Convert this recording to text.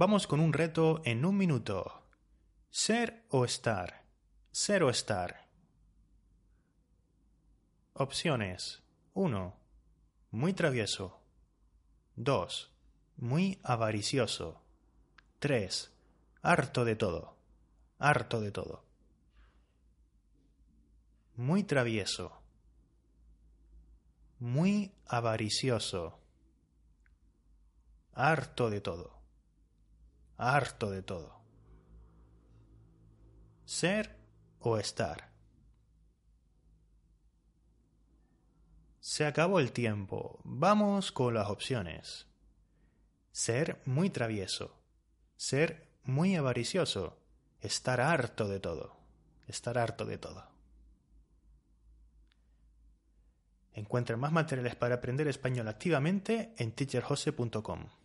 Vamos con un reto en un minuto. Ser o estar. Ser o estar. Opciones. 1. Muy travieso. 2. Muy avaricioso. 3. Harto de todo. Harto de todo. Muy travieso. Muy avaricioso. Harto de todo. Harto de todo. Ser o estar. Se acabó el tiempo. Vamos con las opciones. Ser muy travieso. Ser muy avaricioso. Estar harto de todo. Estar harto de todo. Encuentra más materiales para aprender español activamente en teacherjose.com.